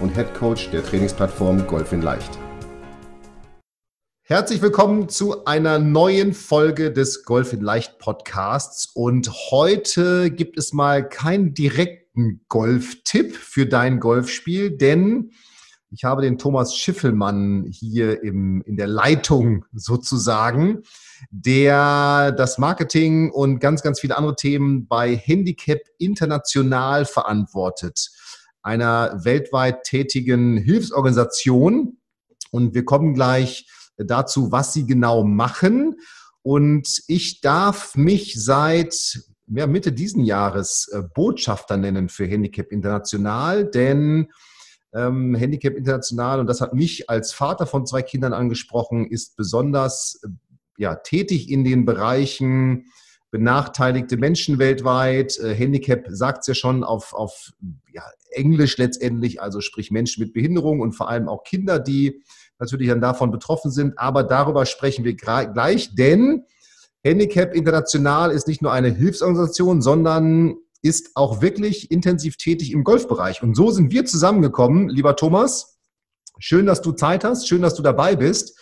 und Head Coach der Trainingsplattform Golf in Leicht. Herzlich willkommen zu einer neuen Folge des Golf in Leicht Podcasts und heute gibt es mal keinen direkten Golf-Tipp für dein Golfspiel, denn ich habe den Thomas Schiffelmann hier im, in der Leitung sozusagen, der das Marketing und ganz, ganz viele andere Themen bei Handicap International verantwortet, einer weltweit tätigen Hilfsorganisation. Und wir kommen gleich dazu, was sie genau machen. Und ich darf mich seit ja, Mitte diesen Jahres äh, Botschafter nennen für Handicap International, denn ähm, Handicap International, und das hat mich als Vater von zwei Kindern angesprochen, ist besonders ja, tätig in den Bereichen benachteiligte Menschen weltweit. Äh, Handicap sagt es ja schon auf, auf ja, Englisch letztendlich, also sprich Menschen mit Behinderung und vor allem auch Kinder, die natürlich dann davon betroffen sind. Aber darüber sprechen wir gleich, denn Handicap International ist nicht nur eine Hilfsorganisation, sondern ist auch wirklich intensiv tätig im Golfbereich. Und so sind wir zusammengekommen, lieber Thomas. Schön, dass du Zeit hast, schön, dass du dabei bist.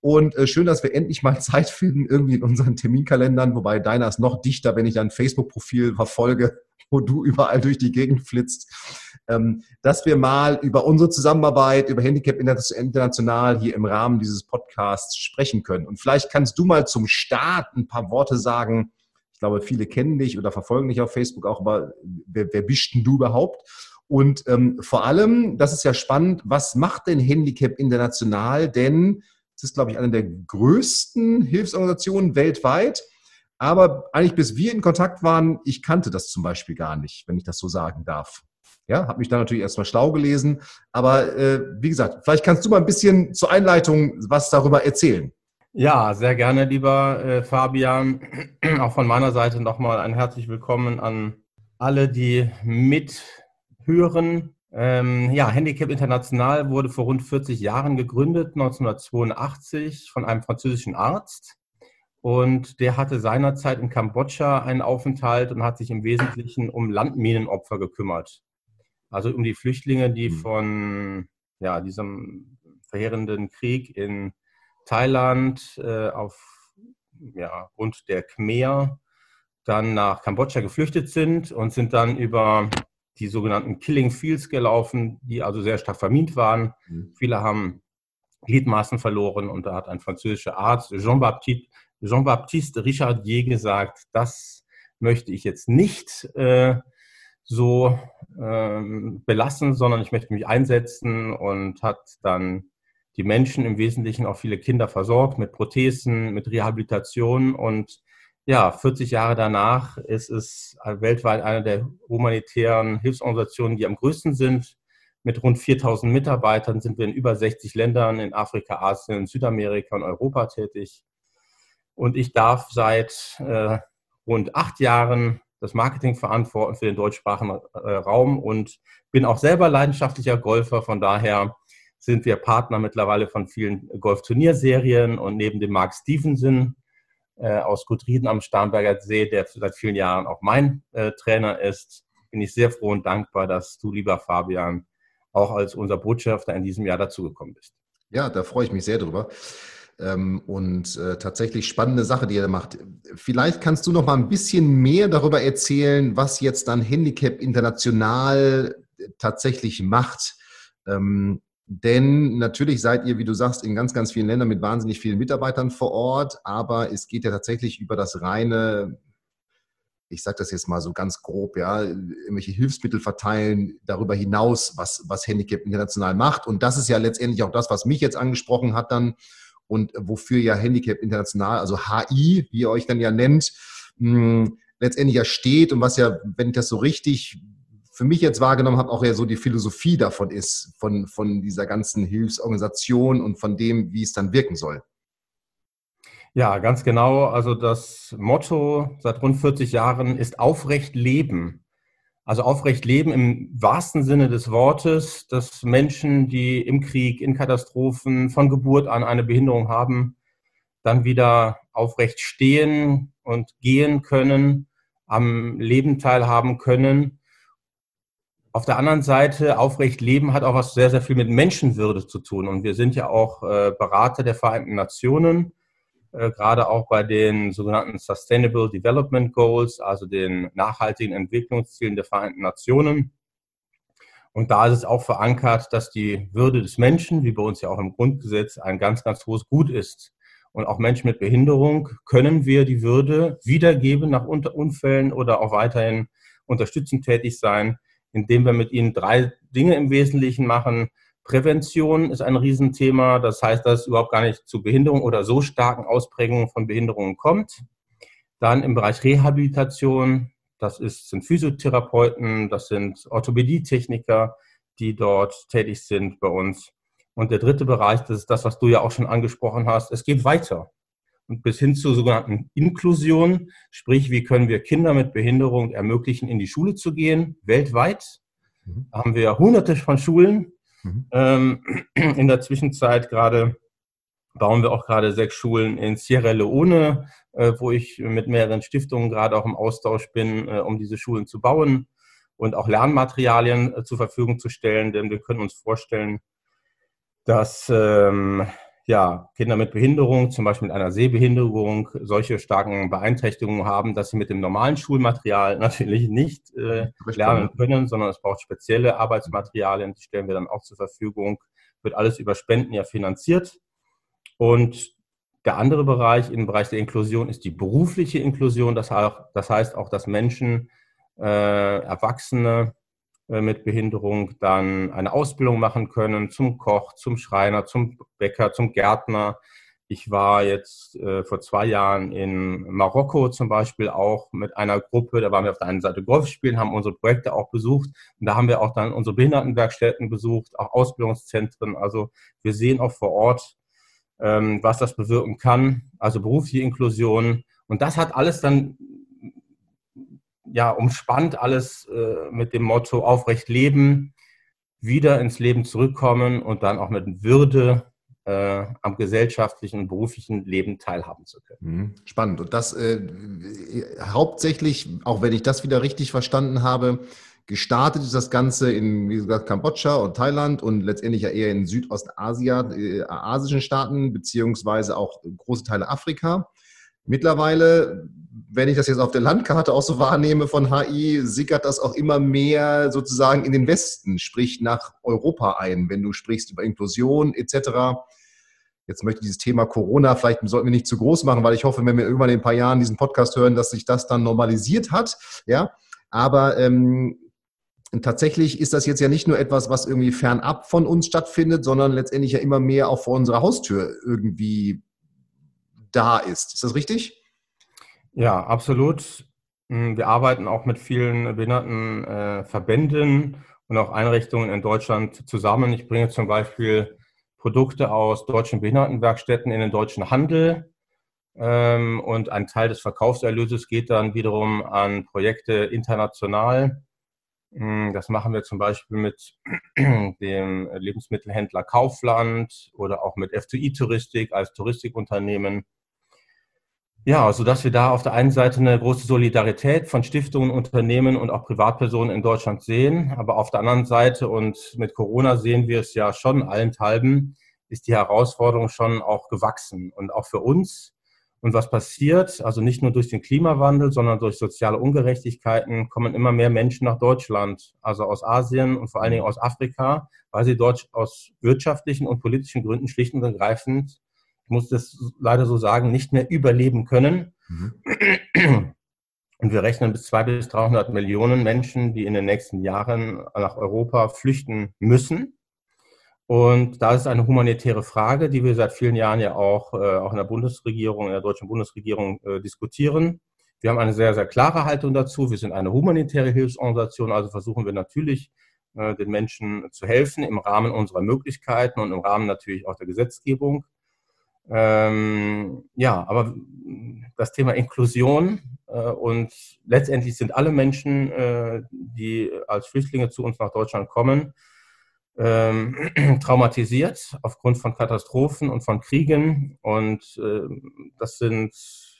Und äh, schön, dass wir endlich mal Zeit finden, irgendwie in unseren Terminkalendern, wobei deiner ist noch dichter, wenn ich dein Facebook-Profil verfolge, wo du überall durch die Gegend flitzt, ähm, dass wir mal über unsere Zusammenarbeit, über Handicap International hier im Rahmen dieses Podcasts sprechen können. Und vielleicht kannst du mal zum Start ein paar Worte sagen, ich glaube, viele kennen dich oder verfolgen dich auf Facebook auch, aber wer, wer bist denn du überhaupt? Und ähm, vor allem, das ist ja spannend, was macht denn Handicap International? Denn es ist, glaube ich, eine der größten Hilfsorganisationen weltweit. Aber eigentlich bis wir in Kontakt waren, ich kannte das zum Beispiel gar nicht, wenn ich das so sagen darf. Ja, habe mich da natürlich erstmal schlau gelesen. Aber äh, wie gesagt, vielleicht kannst du mal ein bisschen zur Einleitung was darüber erzählen. Ja, sehr gerne, lieber äh, Fabian. Auch von meiner Seite nochmal ein herzlich willkommen an alle, die mithören. Ähm, ja, Handicap International wurde vor rund 40 Jahren gegründet, 1982, von einem französischen Arzt. Und der hatte seinerzeit in Kambodscha einen Aufenthalt und hat sich im Wesentlichen um Landminenopfer gekümmert. Also um die Flüchtlinge, die hm. von ja, diesem verheerenden Krieg in Thailand äh, auf ja, Grund der Khmer dann nach Kambodscha geflüchtet sind und sind dann über die sogenannten Killing Fields gelaufen, die also sehr stark vermint waren. Mhm. Viele haben Gliedmaßen verloren und da hat ein französischer Arzt, Jean-Baptiste Jean Richardier, gesagt, das möchte ich jetzt nicht äh, so äh, belassen, sondern ich möchte mich einsetzen und hat dann die Menschen, im Wesentlichen auch viele Kinder versorgt mit Prothesen, mit Rehabilitation. Und ja, 40 Jahre danach ist es weltweit eine der humanitären Hilfsorganisationen, die am größten sind. Mit rund 4000 Mitarbeitern sind wir in über 60 Ländern in Afrika, Asien, Südamerika und Europa tätig. Und ich darf seit äh, rund acht Jahren das Marketing verantworten für den deutschsprachigen äh, Raum und bin auch selber leidenschaftlicher Golfer. Von daher sind wir Partner mittlerweile von vielen Golfturnierserien und neben dem Mark Stevenson äh, aus Gudriden am Starnberger See, der seit vielen Jahren auch mein äh, Trainer ist, bin ich sehr froh und dankbar, dass du, lieber Fabian, auch als unser Botschafter in diesem Jahr dazugekommen bist. Ja, da freue ich mich sehr drüber. Ähm, und äh, tatsächlich spannende Sache, die er macht. Vielleicht kannst du noch mal ein bisschen mehr darüber erzählen, was jetzt dann Handicap International tatsächlich macht. Ähm, denn natürlich seid ihr, wie du sagst, in ganz, ganz vielen Ländern mit wahnsinnig vielen Mitarbeitern vor Ort, aber es geht ja tatsächlich über das reine, ich sage das jetzt mal so ganz grob, ja, irgendwelche Hilfsmittel verteilen, darüber hinaus, was, was Handicap International macht. Und das ist ja letztendlich auch das, was mich jetzt angesprochen hat dann und wofür ja Handicap International, also HI, wie ihr euch dann ja nennt, mh, letztendlich ja steht und was ja, wenn ich das so richtig für mich jetzt wahrgenommen habe, auch ja so die Philosophie davon ist, von, von dieser ganzen Hilfsorganisation und von dem, wie es dann wirken soll. Ja, ganz genau. Also das Motto seit rund 40 Jahren ist aufrecht leben. Also aufrecht leben im wahrsten Sinne des Wortes, dass Menschen, die im Krieg, in Katastrophen von Geburt an eine Behinderung haben, dann wieder aufrecht stehen und gehen können, am Leben teilhaben können. Auf der anderen Seite, aufrecht leben hat auch was sehr, sehr viel mit Menschenwürde zu tun. Und wir sind ja auch äh, Berater der Vereinten Nationen äh, gerade auch bei den sogenannten Sustainable Development Goals, also den nachhaltigen Entwicklungszielen der Vereinten Nationen. Und da ist es auch verankert, dass die Würde des Menschen, wie bei uns ja auch im Grundgesetz, ein ganz, ganz hohes Gut ist. Und auch Menschen mit Behinderung können wir die Würde wiedergeben nach Unfällen oder auch weiterhin unterstützend tätig sein, indem wir mit ihnen drei Dinge im Wesentlichen machen. Prävention ist ein Riesenthema. Das heißt, dass es überhaupt gar nicht zu Behinderung oder so starken Ausprägungen von Behinderungen kommt. Dann im Bereich Rehabilitation, das ist, sind Physiotherapeuten, das sind Orthopädietechniker, die dort tätig sind bei uns. Und der dritte Bereich, das ist das, was du ja auch schon angesprochen hast, es geht weiter. Und bis hin zur sogenannten Inklusion, sprich, wie können wir Kinder mit Behinderung ermöglichen, in die Schule zu gehen, weltweit. Mhm. Da haben wir hunderte von Schulen, Mhm. Ähm, in der Zwischenzeit gerade bauen wir auch gerade sechs Schulen in Sierra Leone, äh, wo ich mit mehreren Stiftungen gerade auch im Austausch bin, äh, um diese Schulen zu bauen und auch Lernmaterialien äh, zur Verfügung zu stellen, denn wir können uns vorstellen, dass ähm, ja, Kinder mit Behinderung, zum Beispiel mit einer Sehbehinderung, solche starken Beeinträchtigungen haben, dass sie mit dem normalen Schulmaterial natürlich nicht äh, lernen können, sondern es braucht spezielle Arbeitsmaterialien, die stellen wir dann auch zur Verfügung. Wird alles über Spenden ja finanziert. Und der andere Bereich im Bereich der Inklusion ist die berufliche Inklusion. Das, heißt auch, dass Menschen, äh, Erwachsene, mit Behinderung dann eine Ausbildung machen können zum Koch, zum Schreiner, zum Bäcker, zum Gärtner. Ich war jetzt äh, vor zwei Jahren in Marokko zum Beispiel auch mit einer Gruppe. Da waren wir auf der einen Seite Golf spielen, haben unsere Projekte auch besucht. Und da haben wir auch dann unsere Behindertenwerkstätten besucht, auch Ausbildungszentren. Also wir sehen auch vor Ort, ähm, was das bewirken kann. Also berufliche Inklusion. Und das hat alles dann ja, umspannt alles äh, mit dem Motto aufrecht leben, wieder ins Leben zurückkommen und dann auch mit Würde äh, am gesellschaftlichen und beruflichen Leben teilhaben zu können. Mhm. Spannend. Und das äh, hauptsächlich, auch wenn ich das wieder richtig verstanden habe, gestartet ist das Ganze in, wie gesagt, Kambodscha und Thailand und letztendlich ja eher in Südostasien, äh, asischen Staaten, beziehungsweise auch große Teile Afrika. Mittlerweile, wenn ich das jetzt auf der Landkarte auch so wahrnehme von HI, sickert das auch immer mehr sozusagen in den Westen, sprich nach Europa ein, wenn du sprichst über Inklusion etc. Jetzt möchte ich dieses Thema Corona, vielleicht sollten wir nicht zu groß machen, weil ich hoffe, wenn wir irgendwann in ein paar Jahren diesen Podcast hören, dass sich das dann normalisiert hat. Ja, aber ähm, tatsächlich ist das jetzt ja nicht nur etwas, was irgendwie fernab von uns stattfindet, sondern letztendlich ja immer mehr auch vor unserer Haustür irgendwie da ist. Ist das richtig? Ja, absolut. Hm, wir arbeiten auch mit vielen Behindertenverbänden äh, und auch Einrichtungen in Deutschland zusammen. Ich bringe zum Beispiel Produkte aus deutschen Behindertenwerkstätten in den deutschen Handel. Ähm, und ein Teil des Verkaufserlöses geht dann wiederum an Projekte international. Hm, das machen wir zum Beispiel mit dem Lebensmittelhändler Kaufland oder auch mit FTI Touristik als Touristikunternehmen. Ja, sodass wir da auf der einen Seite eine große Solidarität von Stiftungen, Unternehmen und auch Privatpersonen in Deutschland sehen. Aber auf der anderen Seite, und mit Corona sehen wir es ja schon allenthalben, ist die Herausforderung schon auch gewachsen. Und auch für uns. Und was passiert? Also nicht nur durch den Klimawandel, sondern durch soziale Ungerechtigkeiten kommen immer mehr Menschen nach Deutschland, also aus Asien und vor allen Dingen aus Afrika, weil sie dort aus wirtschaftlichen und politischen Gründen schlicht und ergreifend ich muss das leider so sagen, nicht mehr überleben können. Mhm. Und wir rechnen bis 200 bis 300 Millionen Menschen, die in den nächsten Jahren nach Europa flüchten müssen. Und da ist eine humanitäre Frage, die wir seit vielen Jahren ja auch, äh, auch in der Bundesregierung, in der deutschen Bundesregierung äh, diskutieren. Wir haben eine sehr, sehr klare Haltung dazu. Wir sind eine humanitäre Hilfsorganisation, also versuchen wir natürlich, äh, den Menschen zu helfen im Rahmen unserer Möglichkeiten und im Rahmen natürlich auch der Gesetzgebung. Ähm, ja, aber das Thema Inklusion äh, und letztendlich sind alle Menschen, äh, die als Flüchtlinge zu uns nach Deutschland kommen, ähm, traumatisiert aufgrund von Katastrophen und von Kriegen. Und äh, das sind,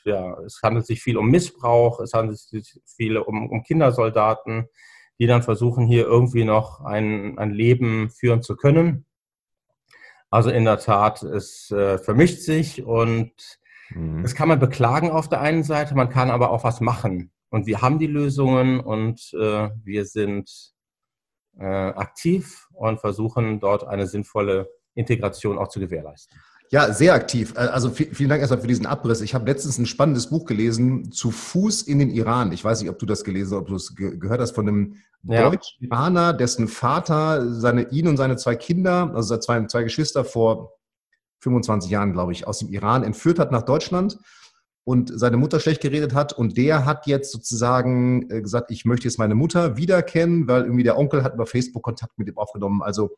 ja, es handelt sich viel um Missbrauch, es handelt sich viel um, um Kindersoldaten, die dann versuchen, hier irgendwie noch ein, ein Leben führen zu können. Also in der Tat, es äh, vermischt sich und mhm. das kann man beklagen auf der einen Seite, man kann aber auch was machen. Und wir haben die Lösungen und äh, wir sind äh, aktiv und versuchen dort eine sinnvolle Integration auch zu gewährleisten. Ja, sehr aktiv. Äh, also vielen Dank erstmal für diesen Abriss. Ich habe letztens ein spannendes Buch gelesen, Zu Fuß in den Iran. Ich weiß nicht, ob du das gelesen hast, ob du es gehört hast, von einem ja. Deutsch-Iraner, dessen Vater seine, ihn und seine zwei Kinder, also seine zwei, zwei Geschwister vor 25 Jahren, glaube ich, aus dem Iran entführt hat nach Deutschland und seine Mutter schlecht geredet hat. Und der hat jetzt sozusagen äh, gesagt, ich möchte jetzt meine Mutter wiederkennen, weil irgendwie der Onkel hat über Facebook Kontakt mit ihm aufgenommen. Also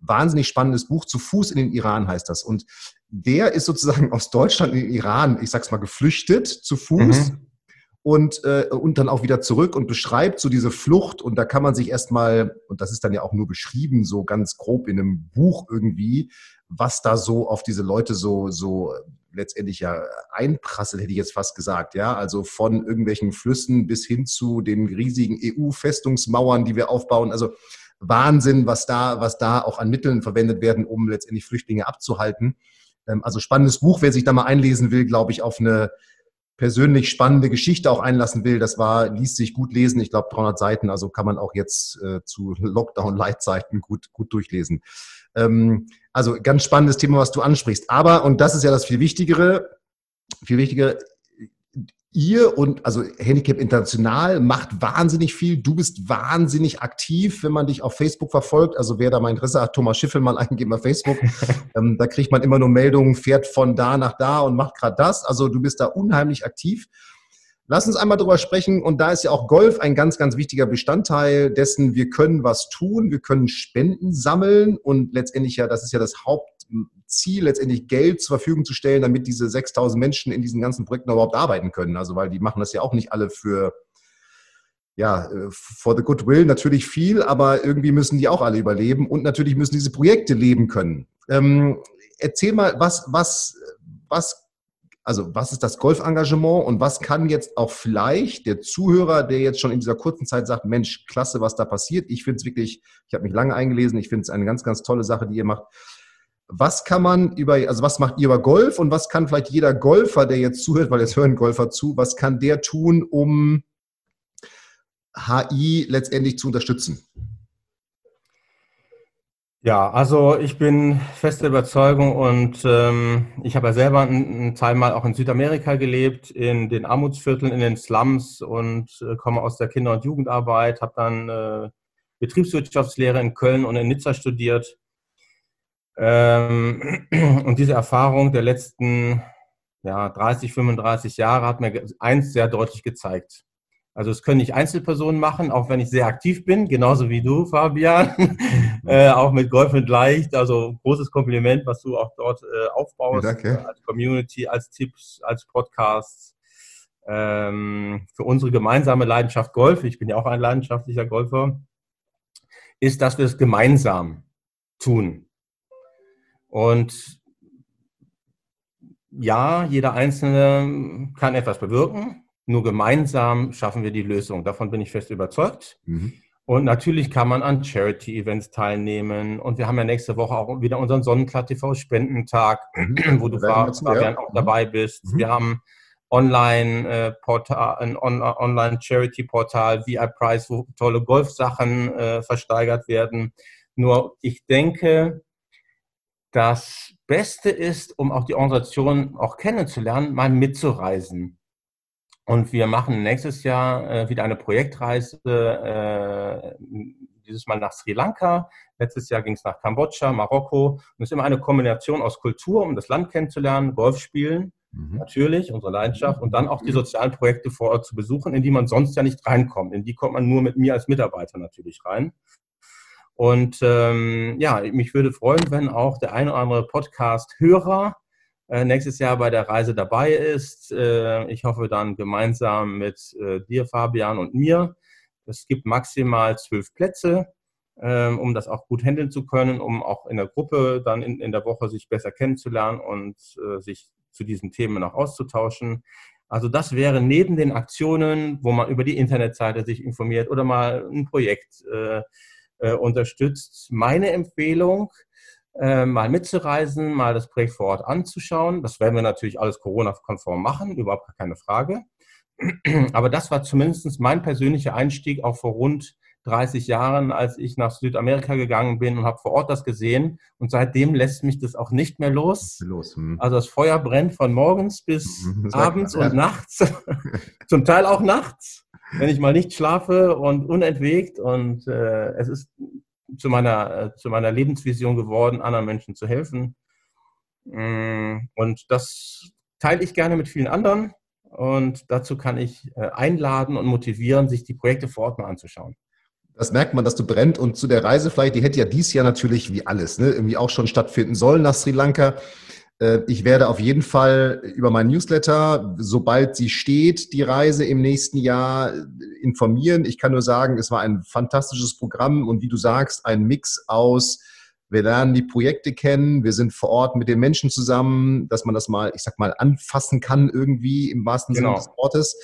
wahnsinnig spannendes Buch. Zu Fuß in den Iran heißt das. Und der ist sozusagen aus Deutschland in den Iran, ich sag's mal, geflüchtet zu Fuß. Mhm. Und, äh, und dann auch wieder zurück und beschreibt so diese Flucht. Und da kann man sich erstmal, und das ist dann ja auch nur beschrieben, so ganz grob in einem Buch irgendwie, was da so auf diese Leute so, so letztendlich ja einprasselt, hätte ich jetzt fast gesagt. Ja, also von irgendwelchen Flüssen bis hin zu den riesigen EU-Festungsmauern, die wir aufbauen. Also Wahnsinn, was da, was da auch an Mitteln verwendet werden, um letztendlich Flüchtlinge abzuhalten. Ähm, also spannendes Buch, wer sich da mal einlesen will, glaube ich, auf eine persönlich spannende Geschichte auch einlassen will, das war, liest sich gut lesen, ich glaube 300 Seiten, also kann man auch jetzt äh, zu Lockdown-Leitzeiten gut, gut durchlesen. Ähm, also ganz spannendes Thema, was du ansprichst. Aber, und das ist ja das viel Wichtigere, viel wichtiger, ihr und also Handicap International macht wahnsinnig viel. Du bist wahnsinnig aktiv, wenn man dich auf Facebook verfolgt. Also wer da mal Interesse hat, Thomas Schiffel mal eingeben auf Facebook. ähm, da kriegt man immer nur Meldungen, fährt von da nach da und macht gerade das. Also du bist da unheimlich aktiv. Lass uns einmal drüber sprechen. Und da ist ja auch Golf ein ganz, ganz wichtiger Bestandteil dessen. Wir können was tun. Wir können Spenden sammeln. Und letztendlich ja, das ist ja das Haupt, Ziel, letztendlich Geld zur Verfügung zu stellen, damit diese 6000 Menschen in diesen ganzen Projekten überhaupt arbeiten können. Also, weil die machen das ja auch nicht alle für, ja, äh, for the goodwill natürlich viel, aber irgendwie müssen die auch alle überleben und natürlich müssen diese Projekte leben können. Ähm, erzähl mal, was, was, was also was ist das Golfengagement und was kann jetzt auch vielleicht der Zuhörer, der jetzt schon in dieser kurzen Zeit sagt, Mensch, klasse, was da passiert. Ich finde es wirklich, ich habe mich lange eingelesen, ich finde es eine ganz, ganz tolle Sache, die ihr macht. Was kann man über, also was macht ihr über Golf und was kann vielleicht jeder Golfer, der jetzt zuhört, weil jetzt hören Golfer zu, was kann der tun, um HI letztendlich zu unterstützen? Ja, also ich bin feste Überzeugung und ähm, ich habe ja selber einen Teil mal auch in Südamerika gelebt, in den Armutsvierteln, in den Slums und äh, komme aus der Kinder- und Jugendarbeit, habe dann äh, Betriebswirtschaftslehre in Köln und in Nizza studiert ähm, und diese Erfahrung der letzten ja, 30, 35 Jahre hat mir eins sehr deutlich gezeigt. Also es können nicht Einzelpersonen machen, auch wenn ich sehr aktiv bin, genauso wie du, Fabian, äh, auch mit Golf mit Leicht. Also großes Kompliment, was du auch dort äh, aufbaust, Danke. als Community, als Tipps, als Podcasts. Ähm, für unsere gemeinsame Leidenschaft Golf, ich bin ja auch ein leidenschaftlicher Golfer, ist, dass wir es gemeinsam tun. Und ja, jeder Einzelne kann etwas bewirken. Nur gemeinsam schaffen wir die Lösung. Davon bin ich fest überzeugt. Mhm. Und natürlich kann man an Charity-Events teilnehmen. Und wir haben ja nächste Woche auch wieder unseren Sonnenklar TV Spendentag, mhm. wo du Fabian auch dabei bist. Mhm. Wir haben online äh, Portal, ein online Charity Portal, VI Price, wo tolle Golfsachen äh, versteigert werden. Nur ich denke, das Beste ist, um auch die Organisation auch kennenzulernen, mal mitzureisen. Und wir machen nächstes Jahr äh, wieder eine Projektreise, äh, dieses Mal nach Sri Lanka. Letztes Jahr ging es nach Kambodscha, Marokko. Und es ist immer eine Kombination aus Kultur, um das Land kennenzulernen, Golf spielen mhm. natürlich, unsere Leidenschaft, und dann auch die sozialen Projekte vor Ort zu besuchen, in die man sonst ja nicht reinkommt. In die kommt man nur mit mir als Mitarbeiter natürlich rein. Und ähm, ja, mich würde freuen, wenn auch der ein oder andere Podcast-Hörer äh, nächstes Jahr bei der Reise dabei ist. Äh, ich hoffe dann gemeinsam mit äh, dir, Fabian, und mir. Es gibt maximal zwölf Plätze, ähm, um das auch gut handeln zu können, um auch in der Gruppe dann in, in der Woche sich besser kennenzulernen und äh, sich zu diesen Themen noch auszutauschen. Also das wäre neben den Aktionen, wo man über die Internetseite sich informiert oder mal ein Projekt äh, unterstützt, meine Empfehlung, äh, mal mitzureisen, mal das Projekt vor Ort anzuschauen. Das werden wir natürlich alles Corona-konform machen, überhaupt keine Frage. Aber das war zumindest mein persönlicher Einstieg auch vor rund 30 Jahren, als ich nach Südamerika gegangen bin und habe vor Ort das gesehen. Und seitdem lässt mich das auch nicht mehr los. los hm. Also das Feuer brennt von morgens bis hm, abends klar, und nachts, zum Teil auch nachts, wenn ich mal nicht schlafe und unentwegt. Und äh, es ist zu meiner, äh, zu meiner Lebensvision geworden, anderen Menschen zu helfen. Mm, und das teile ich gerne mit vielen anderen. Und dazu kann ich äh, einladen und motivieren, sich die Projekte vor Ort mal anzuschauen. Das merkt man, dass du brennt. Und zu der Reise vielleicht, die hätte ja dies Jahr natürlich wie alles, ne, irgendwie auch schon stattfinden sollen nach Sri Lanka. Äh, ich werde auf jeden Fall über meinen Newsletter, sobald sie steht, die Reise im nächsten Jahr informieren. Ich kann nur sagen, es war ein fantastisches Programm und wie du sagst, ein Mix aus, wir lernen die Projekte kennen, wir sind vor Ort mit den Menschen zusammen, dass man das mal, ich sag mal, anfassen kann irgendwie im wahrsten genau. Sinne des Wortes.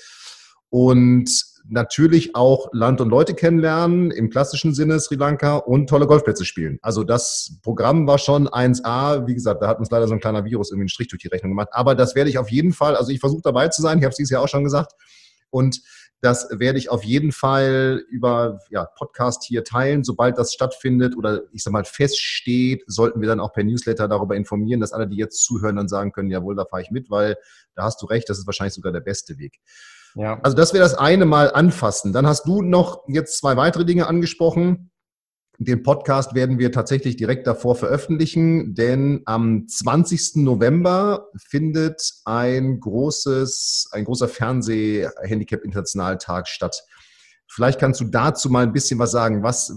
Und natürlich auch Land und Leute kennenlernen, im klassischen Sinne Sri Lanka und tolle Golfplätze spielen. Also das Programm war schon 1A. Wie gesagt, da hat uns leider so ein kleiner Virus irgendwie einen Strich durch die Rechnung gemacht. Aber das werde ich auf jeden Fall, also ich versuche dabei zu sein, ich habe es dieses Jahr auch schon gesagt. Und das werde ich auf jeden Fall über ja, Podcast hier teilen. Sobald das stattfindet oder ich sag mal feststeht, sollten wir dann auch per Newsletter darüber informieren, dass alle, die jetzt zuhören, dann sagen können, jawohl, da fahre ich mit, weil da hast du recht, das ist wahrscheinlich sogar der beste Weg. Ja. Also das wäre das eine Mal anfassen. Dann hast du noch jetzt zwei weitere Dinge angesprochen. Den Podcast werden wir tatsächlich direkt davor veröffentlichen, denn am 20. November findet ein großes, ein großer Fernseh-Handicap-Internationaltag statt. Vielleicht kannst du dazu mal ein bisschen was sagen. Was,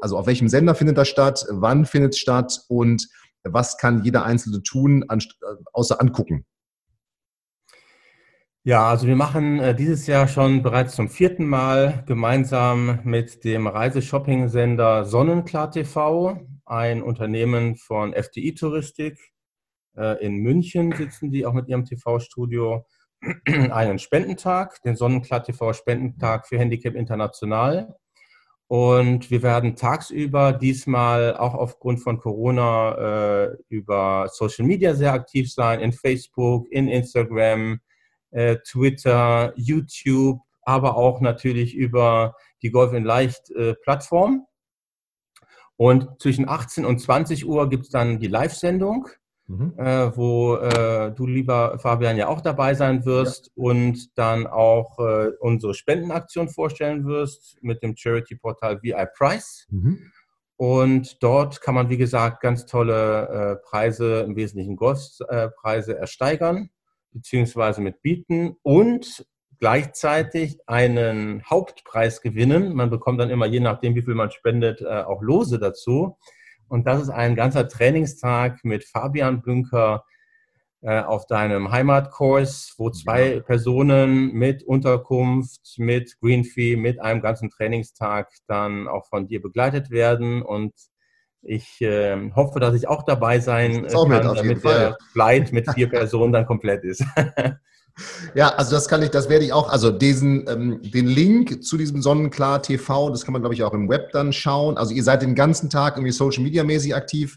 also auf welchem Sender findet das statt? Wann findet es statt? Und was kann jeder Einzelne tun, außer angucken? Ja, also wir machen äh, dieses Jahr schon bereits zum vierten Mal gemeinsam mit dem Reiseshopping-Sender Sonnenklar TV, ein Unternehmen von FDI Touristik. Äh, in München sitzen die auch mit ihrem TV-Studio einen Spendentag, den Sonnenklar TV Spendentag für Handicap International. Und wir werden tagsüber diesmal auch aufgrund von Corona äh, über Social Media sehr aktiv sein, in Facebook, in Instagram, Twitter, YouTube, aber auch natürlich über die Golf in Leicht äh, Plattform. Und zwischen 18 und 20 Uhr gibt es dann die Live-Sendung, mhm. äh, wo äh, du, lieber Fabian, ja auch dabei sein wirst ja. und dann auch äh, unsere Spendenaktion vorstellen wirst mit dem Charity-Portal VI Price. Mhm. Und dort kann man, wie gesagt, ganz tolle äh, Preise, im Wesentlichen Golfpreise ersteigern beziehungsweise mit bieten und gleichzeitig einen Hauptpreis gewinnen. Man bekommt dann immer, je nachdem, wie viel man spendet, äh, auch Lose dazu. Und das ist ein ganzer Trainingstag mit Fabian Bünker äh, auf deinem Heimatkurs, wo zwei ja. Personen mit Unterkunft, mit Green Fee, mit einem ganzen Trainingstag dann auch von dir begleitet werden. Und ich äh, hoffe, dass ich auch dabei sein das kann, mit, damit der Flight mit vier Personen dann komplett ist. Ja, also das kann ich, das werde ich auch, also diesen, ähm, den Link zu diesem Sonnenklar TV, das kann man, glaube ich, auch im Web dann schauen. Also ihr seid den ganzen Tag irgendwie Social Media mäßig aktiv,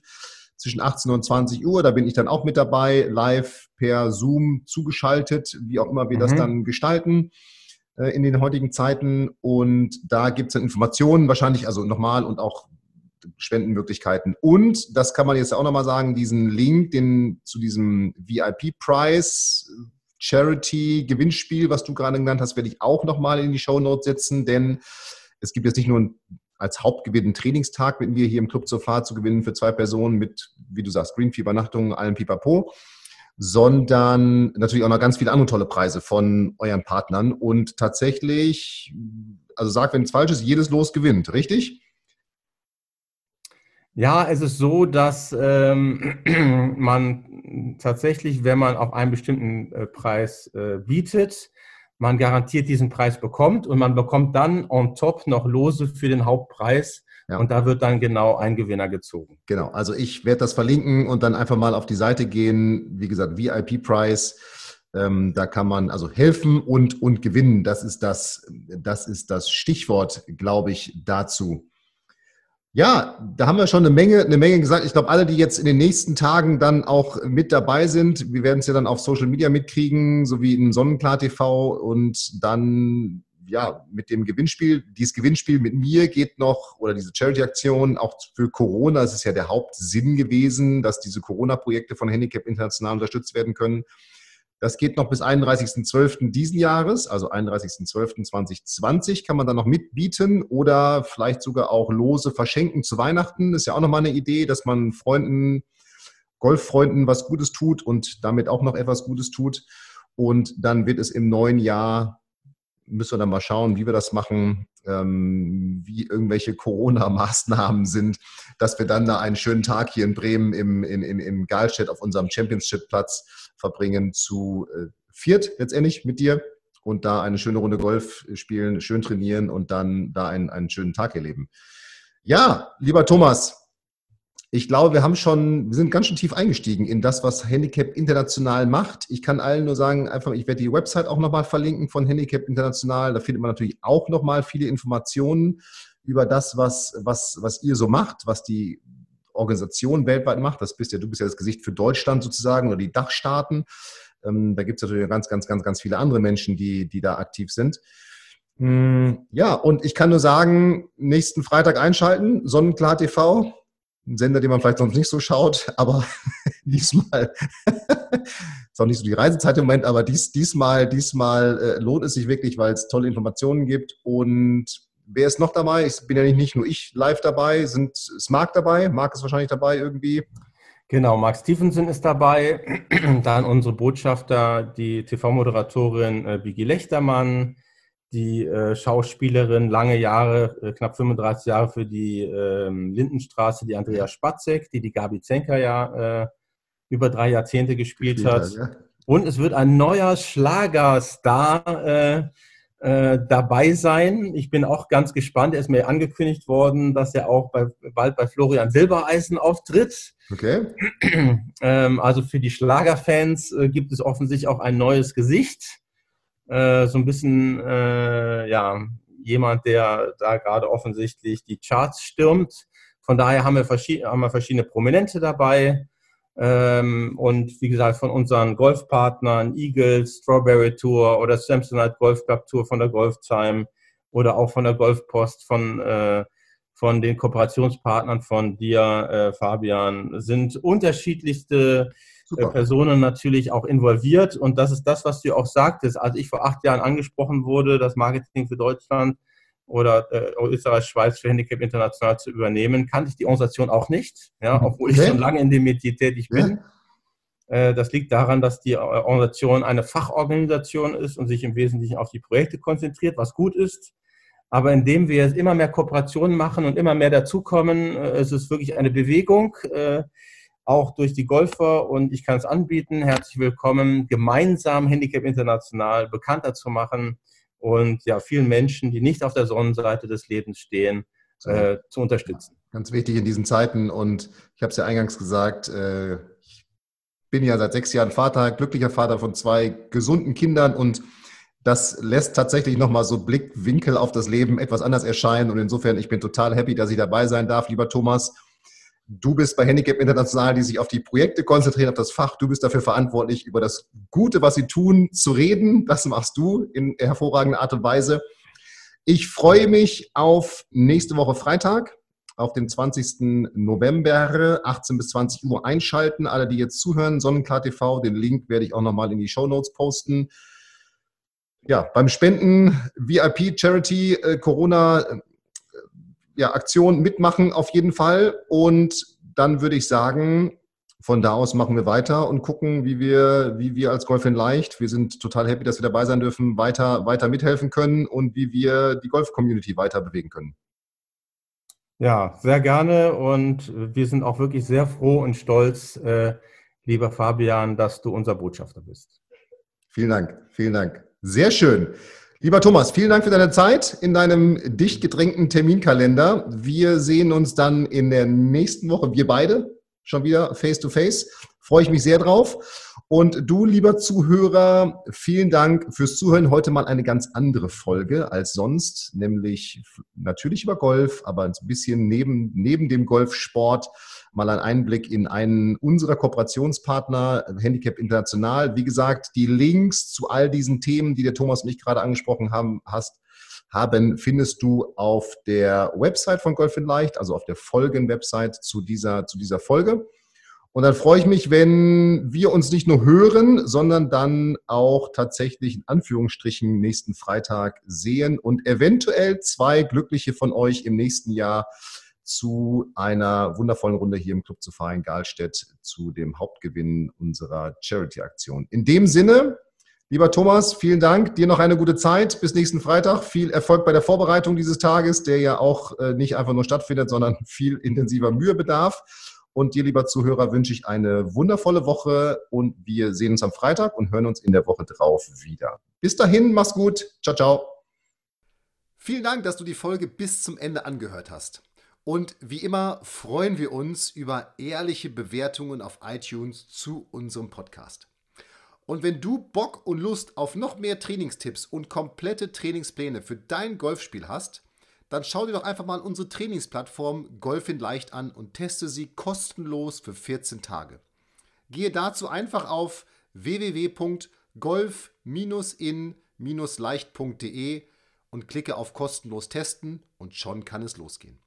zwischen 18 und 20 Uhr, da bin ich dann auch mit dabei, live per Zoom zugeschaltet, wie auch immer wir mhm. das dann gestalten äh, in den heutigen Zeiten. Und da gibt es dann Informationen, wahrscheinlich, also nochmal und auch Spendenmöglichkeiten. Und, das kann man jetzt auch nochmal sagen, diesen Link den, zu diesem VIP-Price, Charity, Gewinnspiel, was du gerade genannt hast, werde ich auch nochmal in die Show Notes setzen, denn es gibt jetzt nicht nur als Hauptgewinn einen Trainingstag mit mir hier im Club zur Fahrt zu gewinnen für zwei Personen mit, wie du sagst, Greenfee-Übernachtungen, allem Pipapo, sondern natürlich auch noch ganz viele andere tolle Preise von euren Partnern. Und tatsächlich, also sag, wenn es falsch ist, jedes Los gewinnt, richtig? Ja, es ist so, dass ähm, man tatsächlich, wenn man auf einen bestimmten äh, Preis äh, bietet, man garantiert diesen Preis bekommt und man bekommt dann on top noch Lose für den Hauptpreis. Ja. Und da wird dann genau ein Gewinner gezogen. Genau, also ich werde das verlinken und dann einfach mal auf die Seite gehen. Wie gesagt, VIP-Price. Ähm, da kann man also helfen und, und gewinnen. Das ist das, das ist das Stichwort, glaube ich, dazu. Ja, da haben wir schon eine Menge, eine Menge gesagt. Ich glaube, alle, die jetzt in den nächsten Tagen dann auch mit dabei sind, wir werden es ja dann auf Social Media mitkriegen, sowie in Sonnenklar TV und dann ja, mit dem Gewinnspiel, dieses Gewinnspiel mit mir geht noch, oder diese Charity-Aktion auch für Corona, das ist ja der Hauptsinn gewesen, dass diese Corona-Projekte von Handicap International unterstützt werden können. Das geht noch bis 31.12. diesen Jahres, also 31.12.2020 kann man dann noch mitbieten oder vielleicht sogar auch Lose verschenken zu Weihnachten. Ist ja auch nochmal eine Idee, dass man Freunden, Golffreunden was Gutes tut und damit auch noch etwas Gutes tut. Und dann wird es im neuen Jahr müssen wir dann mal schauen, wie wir das machen, ähm, wie irgendwelche Corona-Maßnahmen sind, dass wir dann da einen schönen Tag hier in Bremen im, in, in, in Galstedt auf unserem Championship-Platz verbringen zu äh, viert letztendlich mit dir und da eine schöne Runde Golf spielen, schön trainieren und dann da einen, einen schönen Tag erleben. Ja, lieber Thomas, ich glaube, wir haben schon, wir sind ganz schön tief eingestiegen in das, was Handicap International macht. Ich kann allen nur sagen, einfach, ich werde die Website auch nochmal verlinken von Handicap International. Da findet man natürlich auch nochmal viele Informationen über das, was, was, was ihr so macht, was die Organisation weltweit macht. Das bist ja, du bist ja das Gesicht für Deutschland sozusagen oder die Dachstaaten. Ähm, da gibt es natürlich ganz, ganz, ganz, ganz viele andere Menschen, die, die da aktiv sind. Hm, ja, und ich kann nur sagen, nächsten Freitag einschalten, Sonnenklar TV ein Sender, den man vielleicht sonst nicht so schaut, aber diesmal ist auch nicht so die Reisezeit im Moment, aber dies, diesmal, diesmal äh, lohnt es sich wirklich, weil es tolle Informationen gibt. Und wer ist noch dabei? Ich bin ja nicht, nicht nur ich live dabei, sind, ist Marc dabei? Marc ist wahrscheinlich dabei irgendwie. Genau, Mark Stevenson ist dabei, dann unsere Botschafter, die TV-Moderatorin äh, Bigi Lechtermann, die äh, Schauspielerin, lange Jahre, äh, knapp 35 Jahre für die ähm, Lindenstraße, die Andrea Spatzek, die die Gabi Zenker ja äh, über drei Jahrzehnte gespielt, gespielt hat. hat ja. Und es wird ein neuer Schlagerstar äh, dabei sein. Ich bin auch ganz gespannt. Er ist mir angekündigt worden, dass er auch bei, bald bei Florian Silbereisen auftritt. Okay. Ähm, also für die Schlagerfans äh, gibt es offensichtlich auch ein neues Gesicht. Äh, so ein bisschen, äh, ja, jemand, der da gerade offensichtlich die Charts stürmt. Von daher haben wir, verschiedene, haben wir verschiedene Prominente dabei. Ähm, und wie gesagt, von unseren Golfpartnern Eagles, Strawberry Tour oder Samsonite Golf Club Tour von der Golftime oder auch von der Golfpost, von, äh, von den Kooperationspartnern von dir, äh, Fabian, sind unterschiedlichste. Äh, Personen natürlich auch involviert. Und das ist das, was du auch sagtest. Als ich vor acht Jahren angesprochen wurde, das Marketing für Deutschland oder äh, Österreich, Schweiz für Handicap International zu übernehmen, kannte ich die Organisation auch nicht, ja, mhm. obwohl okay. ich schon lange in dem Metier tätig bin. Ja. Äh, das liegt daran, dass die Organisation eine Fachorganisation ist und sich im Wesentlichen auf die Projekte konzentriert, was gut ist. Aber indem wir jetzt immer mehr Kooperationen machen und immer mehr dazukommen, äh, es ist wirklich eine Bewegung, äh, auch durch die Golfer und ich kann es anbieten. Herzlich willkommen, gemeinsam Handicap International bekannter zu machen und ja, vielen Menschen, die nicht auf der Sonnenseite des Lebens stehen, äh, zu unterstützen. Ganz wichtig in diesen Zeiten und ich habe es ja eingangs gesagt, äh, ich bin ja seit sechs Jahren Vater, glücklicher Vater von zwei gesunden Kindern und das lässt tatsächlich nochmal so Blickwinkel auf das Leben etwas anders erscheinen und insofern, ich bin total happy, dass ich dabei sein darf, lieber Thomas. Du bist bei Handicap International, die sich auf die Projekte konzentrieren, auf das Fach. Du bist dafür verantwortlich, über das Gute, was sie tun, zu reden. Das machst du in hervorragender Art und Weise. Ich freue mich auf nächste Woche Freitag, auf den 20. November, 18 bis 20 Uhr einschalten. Alle, die jetzt zuhören, Sonnenklar TV, den Link werde ich auch nochmal in die Show Notes posten. Ja, beim Spenden VIP Charity äh, Corona ja, Aktion mitmachen auf jeden Fall. Und dann würde ich sagen, von da aus machen wir weiter und gucken, wie wir, wie wir als Golf in Leicht, wir sind total happy, dass wir dabei sein dürfen, weiter, weiter mithelfen können und wie wir die Golf-Community weiter bewegen können. Ja, sehr gerne und wir sind auch wirklich sehr froh und stolz, äh, lieber Fabian, dass du unser Botschafter bist. Vielen Dank, vielen Dank. Sehr schön. Lieber Thomas, vielen Dank für deine Zeit in deinem dicht gedrängten Terminkalender. Wir sehen uns dann in der nächsten Woche, wir beide, schon wieder face to face. Freue ich mich sehr drauf. Und du, lieber Zuhörer, vielen Dank fürs Zuhören. Heute mal eine ganz andere Folge als sonst, nämlich natürlich über Golf, aber ein bisschen neben, neben dem Golfsport mal ein Einblick in einen unserer Kooperationspartner, Handicap International. Wie gesagt, die Links zu all diesen Themen, die der Thomas und ich gerade angesprochen haben, hast, haben, findest du auf der Website von Golf in Leicht, also auf der Folgen-Website zu dieser, zu dieser Folge. Und dann freue ich mich, wenn wir uns nicht nur hören, sondern dann auch tatsächlich in Anführungsstrichen nächsten Freitag sehen und eventuell zwei Glückliche von euch im nächsten Jahr zu einer wundervollen Runde hier im Club zu Verein Galstedt zu dem Hauptgewinn unserer Charity-Aktion. In dem Sinne, lieber Thomas, vielen Dank. Dir noch eine gute Zeit. Bis nächsten Freitag. Viel Erfolg bei der Vorbereitung dieses Tages, der ja auch äh, nicht einfach nur stattfindet, sondern viel intensiver Mühe bedarf. Und dir, lieber Zuhörer, wünsche ich eine wundervolle Woche und wir sehen uns am Freitag und hören uns in der Woche drauf wieder. Bis dahin, mach's gut. Ciao, ciao. Vielen Dank, dass du die Folge bis zum Ende angehört hast. Und wie immer freuen wir uns über ehrliche Bewertungen auf iTunes zu unserem Podcast. Und wenn du Bock und Lust auf noch mehr Trainingstipps und komplette Trainingspläne für dein Golfspiel hast, dann schau dir doch einfach mal unsere Trainingsplattform Golf in Leicht an und teste sie kostenlos für 14 Tage. Gehe dazu einfach auf www.golf-in-leicht.de und klicke auf kostenlos testen und schon kann es losgehen.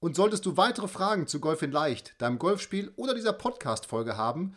Und solltest du weitere Fragen zu Golf in Leicht, deinem Golfspiel oder dieser Podcast-Folge haben,